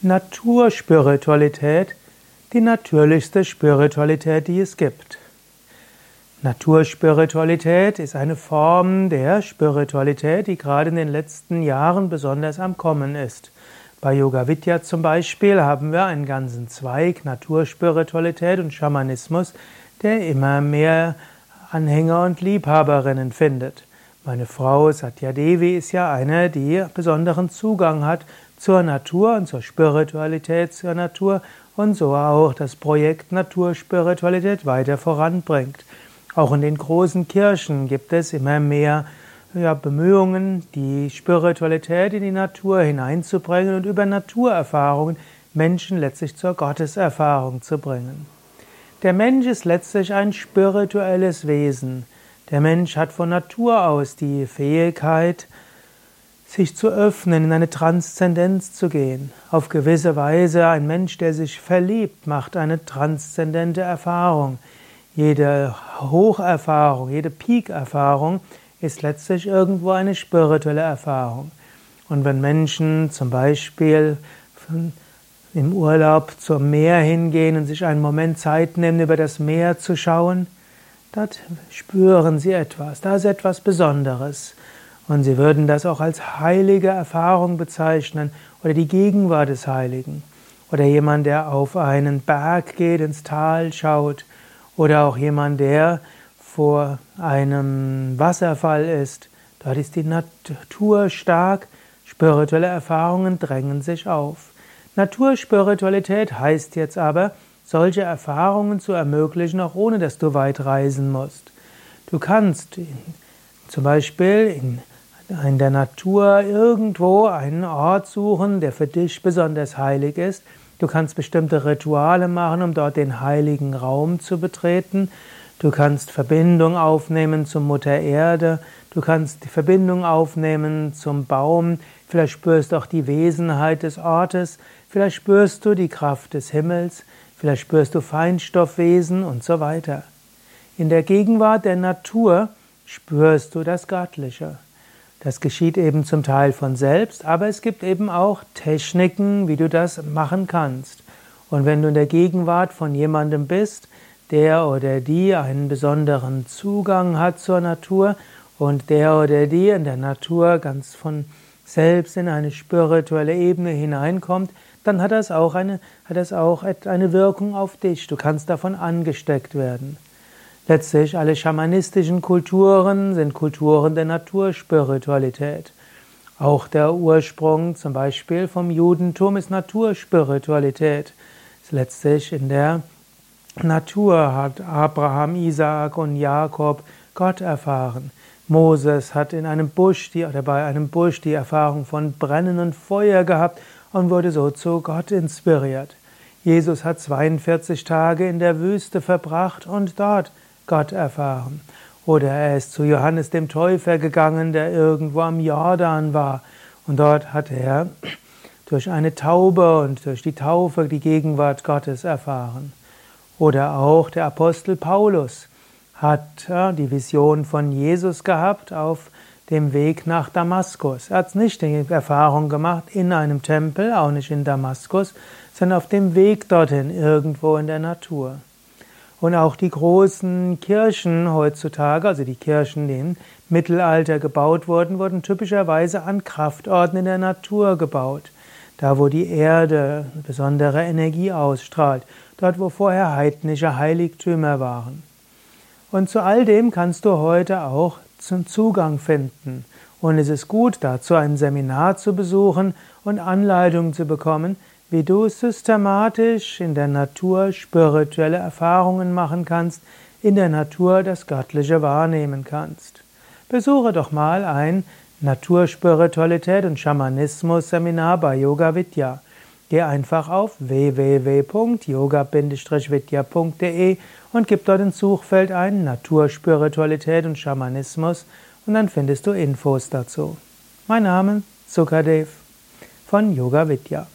Naturspiritualität, die natürlichste Spiritualität, die es gibt. Naturspiritualität ist eine Form der Spiritualität, die gerade in den letzten Jahren besonders am Kommen ist. Bei Yoga Vidya zum Beispiel haben wir einen ganzen Zweig Naturspiritualität und Schamanismus, der immer mehr Anhänger und Liebhaberinnen findet. Meine Frau Satya Devi ist ja eine, die besonderen Zugang hat zur Natur und zur Spiritualität zur Natur und so auch das Projekt Naturspiritualität weiter voranbringt. Auch in den großen Kirchen gibt es immer mehr ja, Bemühungen, die Spiritualität in die Natur hineinzubringen und über Naturerfahrungen Menschen letztlich zur Gotteserfahrung zu bringen. Der Mensch ist letztlich ein spirituelles Wesen. Der Mensch hat von Natur aus die Fähigkeit, sich zu öffnen, in eine Transzendenz zu gehen. Auf gewisse Weise ein Mensch, der sich verliebt, macht eine transzendente Erfahrung. Jede Hocherfahrung, jede Peak-Erfahrung ist letztlich irgendwo eine spirituelle Erfahrung. Und wenn Menschen zum Beispiel im Urlaub zum Meer hingehen und sich einen Moment Zeit nehmen, über das Meer zu schauen, dort spüren sie etwas, da ist etwas Besonderes. Und sie würden das auch als heilige Erfahrung bezeichnen oder die Gegenwart des Heiligen. Oder jemand, der auf einen Berg geht, ins Tal schaut. Oder auch jemand, der vor einem Wasserfall ist. Dort ist die Natur stark, spirituelle Erfahrungen drängen sich auf. Naturspiritualität heißt jetzt aber, solche Erfahrungen zu ermöglichen, auch ohne dass du weit reisen musst. Du kannst zum Beispiel in in der Natur irgendwo einen Ort suchen, der für dich besonders heilig ist. Du kannst bestimmte Rituale machen, um dort den heiligen Raum zu betreten. Du kannst Verbindung aufnehmen zur Mutter Erde. Du kannst die Verbindung aufnehmen zum Baum. Vielleicht spürst du auch die Wesenheit des Ortes. Vielleicht spürst du die Kraft des Himmels. Vielleicht spürst du Feinstoffwesen und so weiter. In der Gegenwart der Natur spürst du das Göttliche. Das geschieht eben zum Teil von selbst, aber es gibt eben auch Techniken, wie du das machen kannst. Und wenn du in der Gegenwart von jemandem bist, der oder die einen besonderen Zugang hat zur Natur und der oder die in der Natur ganz von selbst in eine spirituelle Ebene hineinkommt, dann hat das auch eine, hat das auch eine Wirkung auf dich. Du kannst davon angesteckt werden. Letztlich alle schamanistischen Kulturen sind Kulturen der Naturspiritualität. Auch der Ursprung zum Beispiel vom Judentum ist Naturspiritualität. Letztlich in der Natur hat Abraham, Isaak und Jakob Gott erfahren. Moses hat in einem Busch die, oder bei einem Busch die Erfahrung von brennendem Feuer gehabt und wurde so zu Gott inspiriert. Jesus hat 42 Tage in der Wüste verbracht und dort Gott erfahren. Oder er ist zu Johannes dem Täufer gegangen, der irgendwo am Jordan war. Und dort hat er durch eine Taube und durch die Taufe die Gegenwart Gottes erfahren. Oder auch der Apostel Paulus hat die Vision von Jesus gehabt auf dem Weg nach Damaskus. Er hat nicht die Erfahrung gemacht in einem Tempel, auch nicht in Damaskus, sondern auf dem Weg dorthin, irgendwo in der Natur. Und auch die großen Kirchen heutzutage, also die Kirchen, die im Mittelalter gebaut wurden, wurden typischerweise an Kraftorten in der Natur gebaut. Da, wo die Erde besondere Energie ausstrahlt, dort, wo vorher heidnische Heiligtümer waren. Und zu all dem kannst du heute auch zum Zugang finden. Und es ist gut, dazu ein Seminar zu besuchen und Anleitungen zu bekommen, wie du systematisch in der Natur spirituelle Erfahrungen machen kannst, in der Natur das Göttliche wahrnehmen kannst. Besuche doch mal ein Naturspiritualität und Schamanismus Seminar bei Yoga Vidya. Geh einfach auf www.yoga-vidya.de und gib dort ins Suchfeld ein Naturspiritualität und Schamanismus und dann findest du Infos dazu. Mein Name Sukadev von Yoga Vidya.